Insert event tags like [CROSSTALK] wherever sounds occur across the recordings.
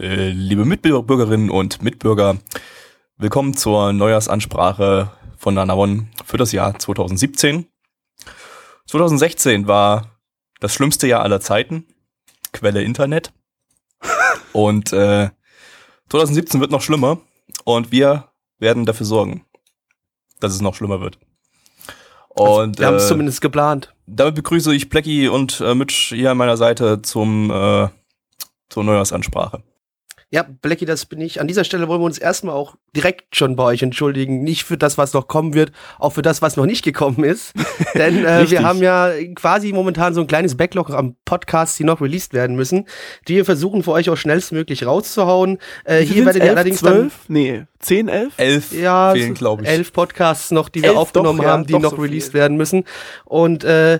Äh, liebe Mitbürgerinnen und Mitbürger, willkommen zur Neujahrsansprache von Nanavon für das Jahr 2017. 2016 war das schlimmste Jahr aller Zeiten, Quelle Internet. [LAUGHS] Und äh, 2017 wird noch schlimmer und wir werden dafür sorgen, dass es noch schlimmer wird. Also, und, wir haben es äh, zumindest geplant. Damit begrüße ich Plecky und äh, Mitch hier an meiner Seite zum äh, zur Neujahrsansprache. Ja, Blackie, das bin ich. An dieser Stelle wollen wir uns erstmal auch direkt schon bei euch entschuldigen. Nicht für das, was noch kommen wird, auch für das, was noch nicht gekommen ist. [LAUGHS] Denn äh, wir haben ja quasi momentan so ein kleines Backlog am Podcasts, die noch released werden müssen, die wir versuchen für euch auch schnellstmöglich rauszuhauen. Äh, hier werdet ihr allerdings 12? dann... Nee, 10, 11? 11 ja, fehlen, glaube ich. Elf Podcasts noch, die wir aufgenommen doch, haben, ja, die noch so released viel. werden müssen. Und äh,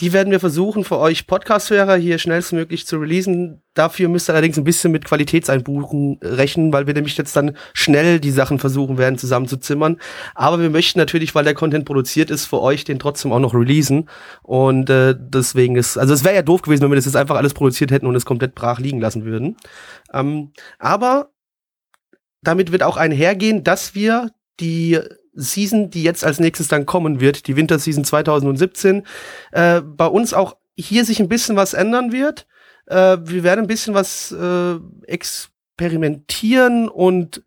die werden wir versuchen für euch Podcast-Hörer hier schnellstmöglich zu releasen. Dafür müsst ihr allerdings ein bisschen mit Qualitätseinbuchen rechnen, weil wir nämlich jetzt dann schnell die Sachen versuchen werden zusammenzuzimmern. Aber wir möchten natürlich, weil der Content produziert ist, für euch den trotzdem auch noch releasen. Und äh, deswegen ist, also es wäre ja doof gewesen, wenn wir das jetzt einfach alles produziert hätten und es komplett brach liegen lassen würden. Ähm, aber damit wird auch einhergehen, dass wir die Season, die jetzt als nächstes dann kommen wird, die Winterseason 2017, äh, bei uns auch hier sich ein bisschen was ändern wird. Äh, wir werden ein bisschen was äh, experimentieren und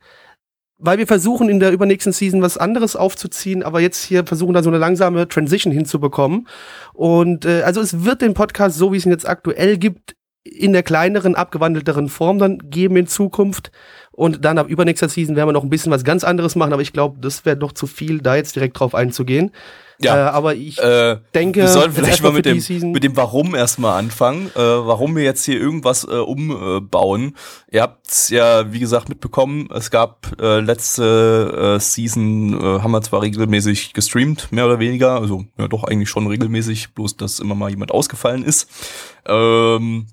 weil wir versuchen in der übernächsten Season was anderes aufzuziehen, aber jetzt hier versuchen da so eine langsame Transition hinzubekommen. Und äh, also es wird den Podcast, so wie es ihn jetzt aktuell gibt, in der kleineren, abgewandelteren Form dann geben in Zukunft. Und dann ab übernächster Season werden wir noch ein bisschen was ganz anderes machen, aber ich glaube, das wäre doch zu viel, da jetzt direkt drauf einzugehen. Ja, äh, aber ich äh, denke, wir sollten vielleicht mal mit dem, mit dem Warum erstmal anfangen, äh, warum wir jetzt hier irgendwas äh, umbauen. Ihr habt's ja, wie gesagt, mitbekommen, es gab äh, letzte äh, Season, äh, haben wir zwar regelmäßig gestreamt, mehr oder weniger, also ja doch eigentlich schon regelmäßig, bloß dass immer mal jemand ausgefallen ist. Ähm,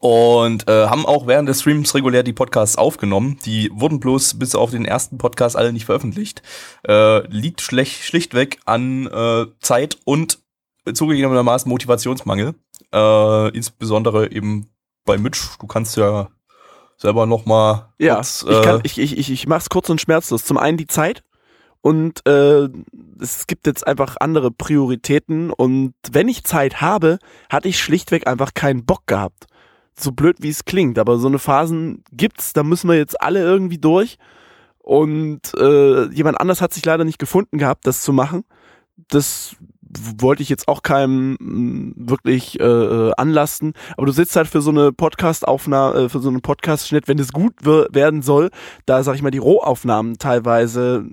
und äh, haben auch während des Streams regulär die Podcasts aufgenommen. Die wurden bloß bis auf den ersten Podcast alle nicht veröffentlicht. Äh, liegt schlecht, schlichtweg an äh, Zeit und zugegebenermaßen Motivationsmangel. Äh, insbesondere eben bei Mitch. Du kannst ja selber noch mal ja, kurz, äh, ich, kann, ich, ich, ich, ich mach's kurz und schmerzlos. Zum einen die Zeit und äh, es gibt jetzt einfach andere Prioritäten und wenn ich Zeit habe, hatte ich schlichtweg einfach keinen Bock gehabt so blöd wie es klingt, aber so eine Phasen gibt's, da müssen wir jetzt alle irgendwie durch. Und äh, jemand anders hat sich leider nicht gefunden gehabt, das zu machen. Das wollte ich jetzt auch keinem mm, wirklich äh, äh, anlasten. Aber du sitzt halt für so eine Podcast-Aufnahme, äh, für so einen Podcast-Schnitt, wenn es gut werden soll, da sag ich mal die Rohaufnahmen teilweise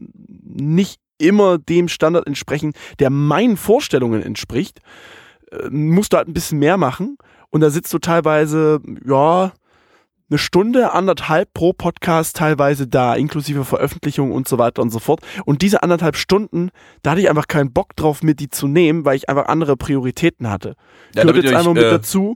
nicht immer dem Standard entsprechen, der meinen Vorstellungen entspricht, äh, musst du halt ein bisschen mehr machen. Und da sitzt du teilweise, ja, eine Stunde, anderthalb pro Podcast teilweise da, inklusive Veröffentlichung und so weiter und so fort. Und diese anderthalb Stunden, da hatte ich einfach keinen Bock drauf, mir die zu nehmen, weil ich einfach andere Prioritäten hatte. Ja, Gehört jetzt einfach mit äh, dazu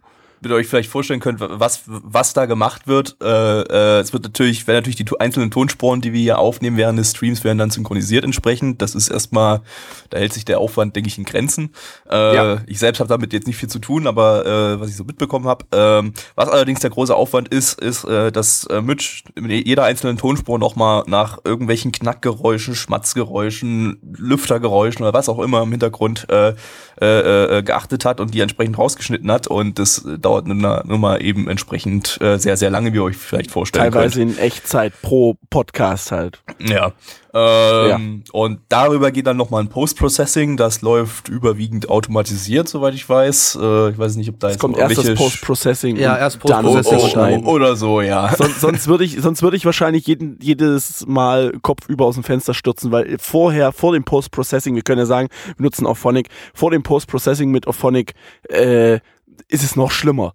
ihr euch vielleicht vorstellen könnt, was, was da gemacht wird. Äh, äh, es wird natürlich, werden natürlich die einzelnen Tonspuren, die wir hier aufnehmen während des Streams, werden dann synchronisiert entsprechend. Das ist erstmal, da hält sich der Aufwand, denke ich, in Grenzen. Äh, ja. Ich selbst habe damit jetzt nicht viel zu tun, aber äh, was ich so mitbekommen habe. Ähm, was allerdings der große Aufwand ist, ist, äh, dass äh, Mitch in jeder einzelnen Tonspur nochmal nach irgendwelchen Knackgeräuschen, Schmatzgeräuschen, Lüftergeräuschen oder was auch immer im Hintergrund äh, äh, äh, geachtet hat und die entsprechend rausgeschnitten hat. Und das dauert dauert eine Nummer eben entsprechend äh, sehr, sehr lange, wie ihr euch vielleicht vorstellen Teilweise könnt. Teilweise in Echtzeit pro Podcast halt. Ja. Ähm, ja. Und darüber geht dann nochmal ein Post-Processing. Das läuft überwiegend automatisiert, soweit ich weiß. Äh, ich weiß nicht, ob da jetzt kommt erst das Post-Processing. Ja, erst Post-Processing oh, oh, oh, oder so, ja. Son sonst würde ich, sonst würde ich wahrscheinlich jeden, jedes Mal Kopf über aus dem Fenster stürzen, weil vorher, vor dem Post-Processing, wir können ja sagen, wir nutzen Auphonic, vor dem Post-Processing mit Auphonic, äh, ist es noch schlimmer.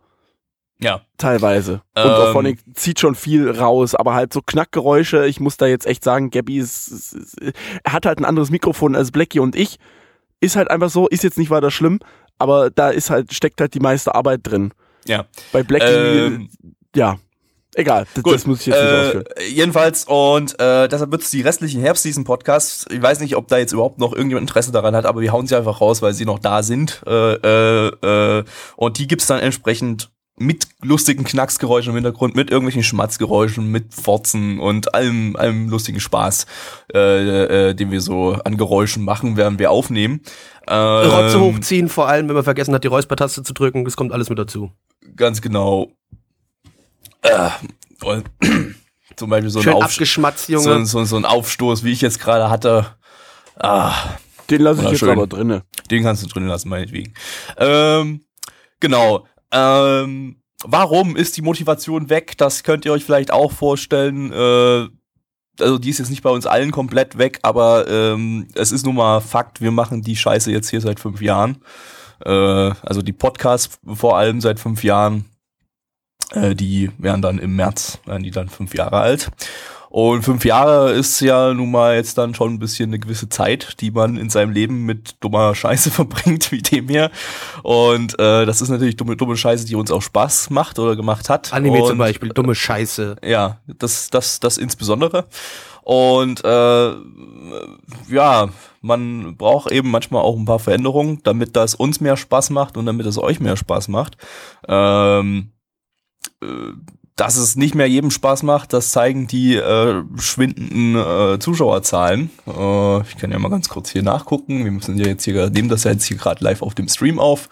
Ja. Teilweise. Und ähm, Auphonic zieht schon viel raus, aber halt so Knackgeräusche, ich muss da jetzt echt sagen, Gabby ist, ist, ist, er hat halt ein anderes Mikrofon als Blackie und ich. Ist halt einfach so, ist jetzt nicht weiter schlimm, aber da ist halt, steckt halt die meiste Arbeit drin. Ja. Bei Blackie, ähm, ja. Egal, das, das, muss ich jetzt nicht äh, ausführen. Jedenfalls, und äh, deshalb wird es die restlichen Herbstseason-Podcasts, ich weiß nicht, ob da jetzt überhaupt noch irgendjemand Interesse daran hat, aber wir hauen sie einfach raus, weil sie noch da sind. Äh, äh, äh, und die gibt's dann entsprechend mit lustigen Knacksgeräuschen im Hintergrund, mit irgendwelchen Schmatzgeräuschen, mit Forzen und allem, allem lustigen Spaß, äh, äh, den wir so an Geräuschen machen, während wir aufnehmen. Ähm, Rotze hochziehen, vor allem, wenn man vergessen hat, die Räuspertaste zu drücken, das kommt alles mit dazu. Ganz genau. Äh, und [CLEARS THROAT] zum Beispiel so Schön ein, Aufsch so, so, so, ein Aufstoß, wie ich jetzt gerade hatte. Ah, Den lasse ich jetzt aber drinne. Den kannst du drinnen lassen, meinetwegen. Ähm, genau. Ähm, warum ist die Motivation weg? Das könnt ihr euch vielleicht auch vorstellen. Äh, also die ist jetzt nicht bei uns allen komplett weg, aber ähm, es ist nun mal Fakt, wir machen die Scheiße jetzt hier seit fünf Jahren. Äh, also die Podcasts vor allem seit fünf Jahren. Äh, die werden dann im März, werden die dann fünf Jahre alt. Und fünf Jahre ist ja nun mal jetzt dann schon ein bisschen eine gewisse Zeit, die man in seinem Leben mit dummer Scheiße [LAUGHS] verbringt, wie dem hier. Und äh, das ist natürlich dumme, dumme Scheiße, die uns auch Spaß macht oder gemacht hat. Anime und, zum Beispiel, dumme Scheiße. Ja, das, das, das insbesondere. Und äh, ja, man braucht eben manchmal auch ein paar Veränderungen, damit das uns mehr Spaß macht und damit es euch mehr Spaß macht. Ähm, äh, dass es nicht mehr jedem Spaß macht, das zeigen die äh, schwindenden äh, Zuschauerzahlen. Äh, ich kann ja mal ganz kurz hier nachgucken. Wir müssen ja jetzt hier, nehmen das ja jetzt hier gerade live auf dem Stream auf.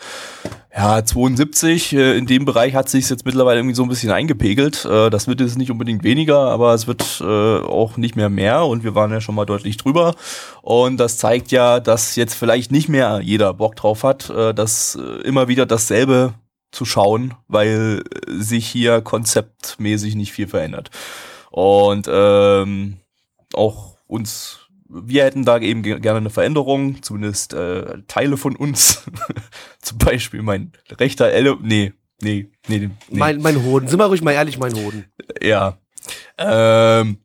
Ja, 72, äh, in dem Bereich hat sich jetzt mittlerweile irgendwie so ein bisschen eingepegelt. Äh, das wird jetzt nicht unbedingt weniger, aber es wird äh, auch nicht mehr mehr und wir waren ja schon mal deutlich drüber. Und das zeigt ja, dass jetzt vielleicht nicht mehr jeder Bock drauf hat, äh, dass äh, immer wieder dasselbe zu schauen, weil sich hier konzeptmäßig nicht viel verändert. Und ähm, auch uns, wir hätten da eben gerne eine Veränderung, zumindest äh, Teile von uns. [LAUGHS] Zum Beispiel mein rechter Elle, nee, nee, nee, nee. Mein, mein Hoden, sind wir ruhig mal ehrlich, mein Hoden. Ja. Ähm,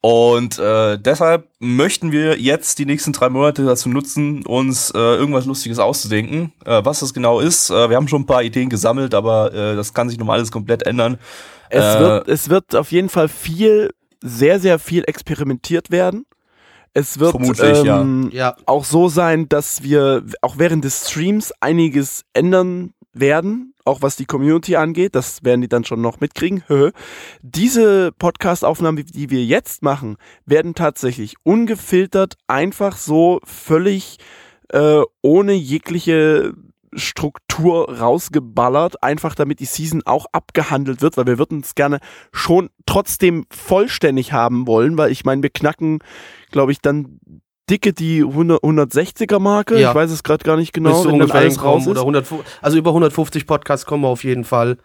und äh, deshalb möchten wir jetzt die nächsten drei Monate dazu nutzen, uns äh, irgendwas Lustiges auszudenken. Äh, was das genau ist, äh, wir haben schon ein paar Ideen gesammelt, aber äh, das kann sich nochmal alles komplett ändern. Es, äh, wird, es wird auf jeden Fall viel, sehr, sehr viel experimentiert werden. Es wird ähm, ja. auch so sein, dass wir auch während des Streams einiges ändern werden, auch was die Community angeht. Das werden die dann schon noch mitkriegen. Diese Podcast-Aufnahmen, die wir jetzt machen, werden tatsächlich ungefiltert, einfach so völlig äh, ohne jegliche Struktur rausgeballert, einfach damit die Season auch abgehandelt wird, weil wir würden es gerne schon trotzdem vollständig haben wollen, weil ich meine, wir knacken, glaube ich, dann dicke die 100, 160er Marke. Ja. Ich weiß es gerade gar nicht genau, wenn dann alles raus ist. Oder 100, also über 150 Podcasts kommen wir auf jeden Fall.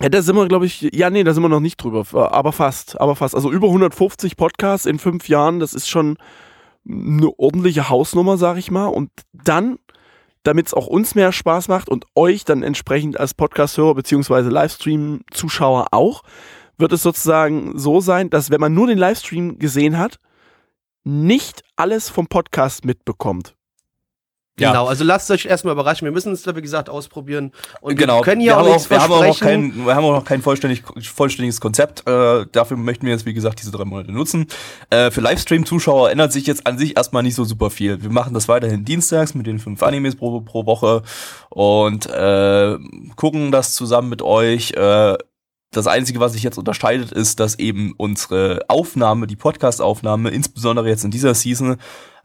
Ja, da sind wir, glaube ich, ja, nee, da sind wir noch nicht drüber, aber fast, aber fast. Also über 150 Podcasts in fünf Jahren, das ist schon eine ordentliche Hausnummer, sag ich mal. Und dann, damit es auch uns mehr Spaß macht und euch dann entsprechend als Podcast-Hörer beziehungsweise Livestream-Zuschauer auch, wird es sozusagen so sein, dass wenn man nur den Livestream gesehen hat, nicht alles vom Podcast mitbekommt. Ja. Genau, also lasst euch erstmal überraschen. Wir müssen es, wie gesagt, ausprobieren. Und genau. wir können ja auch nichts wir haben auch kein, Wir haben auch noch kein vollständig, vollständiges Konzept. Äh, dafür möchten wir jetzt, wie gesagt, diese drei Monate nutzen. Äh, für Livestream-Zuschauer ändert sich jetzt an sich erstmal nicht so super viel. Wir machen das weiterhin dienstags mit den fünf Animes pro, pro Woche und äh, gucken das zusammen mit euch. Äh, das Einzige, was sich jetzt unterscheidet, ist, dass eben unsere Aufnahme, die Podcast-Aufnahme, insbesondere jetzt in dieser Season,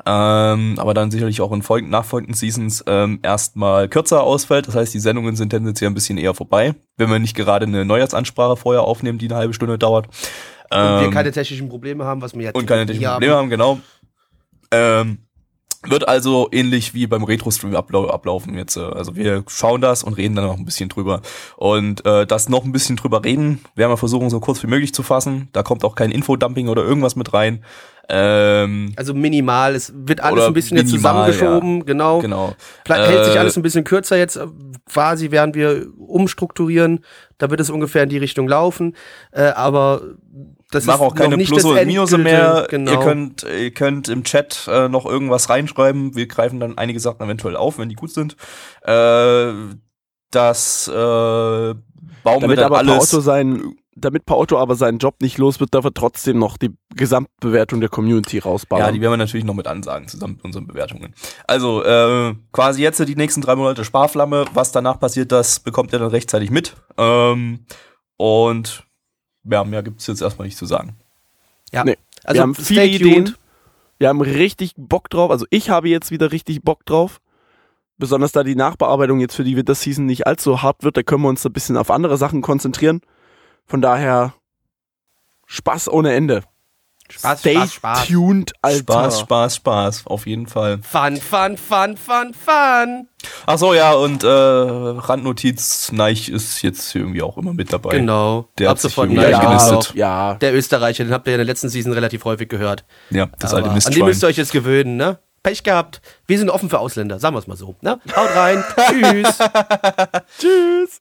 ähm, aber dann sicherlich auch in folgenden, nachfolgenden Seasons ähm, erstmal kürzer ausfällt. Das heißt, die Sendungen sind tendenziell ein bisschen eher vorbei, wenn wir nicht gerade eine Neujahrsansprache vorher aufnehmen, die eine halbe Stunde dauert. Und wir ähm, keine technischen Probleme haben, was wir jetzt Und keine technischen Probleme haben, genau. Ähm, wird also ähnlich wie beim Retro-Stream ablau ablaufen jetzt. Äh, also wir schauen das und reden dann noch ein bisschen drüber. Und äh, das noch ein bisschen drüber reden, werden wir versuchen, so kurz wie möglich zu fassen. Da kommt auch kein Infodumping oder irgendwas mit rein. Ähm, also minimal, es wird alles ein bisschen minimal, jetzt zusammengeschoben, ja. genau. Genau. Hält sich äh, alles ein bisschen kürzer jetzt, äh, quasi werden wir umstrukturieren, da wird es ungefähr in die Richtung laufen, äh, aber das Mach auch keine Plus und Minus mehr. Genau. Ihr könnt, ihr könnt im Chat äh, noch irgendwas reinschreiben. Wir greifen dann einige Sachen eventuell auf, wenn die gut sind. Äh, das äh, bauen Damit wir dann aber alles. Auto sein damit Paotto aber seinen Job nicht los wird, darf er trotzdem noch die Gesamtbewertung der Community rausbauen. Ja, die werden wir natürlich noch mit ansagen, zusammen mit unseren Bewertungen. Also, äh, quasi jetzt die nächsten drei Monate Sparflamme. Was danach passiert, das bekommt ihr dann rechtzeitig mit. Ähm, und ja, mehr gibt's jetzt erstmal nicht zu sagen. Ja, nee. also wir haben viele Ideen. Wir haben richtig Bock drauf. Also ich habe jetzt wieder richtig Bock drauf. Besonders da die Nachbearbeitung jetzt für die Winter Season nicht allzu hart wird, da können wir uns ein bisschen auf andere Sachen konzentrieren. Von daher Spaß ohne Ende. Spaß, Stay Spaß, Spaß. tuned, Alter. Spaß, Spaß, Spaß, auf jeden Fall. Fun, fun, fun, fun, fun. Ach so, ja, und äh, Randnotiz, Neich ist jetzt irgendwie auch immer mit dabei. Genau. Der Ab hat sofort Neich ja, gelistet. Ja. Der Österreicher, den habt ihr in der letzten Season relativ häufig gehört. Ja, das Aber alte Mist. An den müsst ihr euch jetzt gewöhnen, ne? Pech gehabt. Wir sind offen für Ausländer, sagen wir es mal so. Ne? Haut rein. [LAUGHS] Tschüss. [LAUGHS] Tschüss.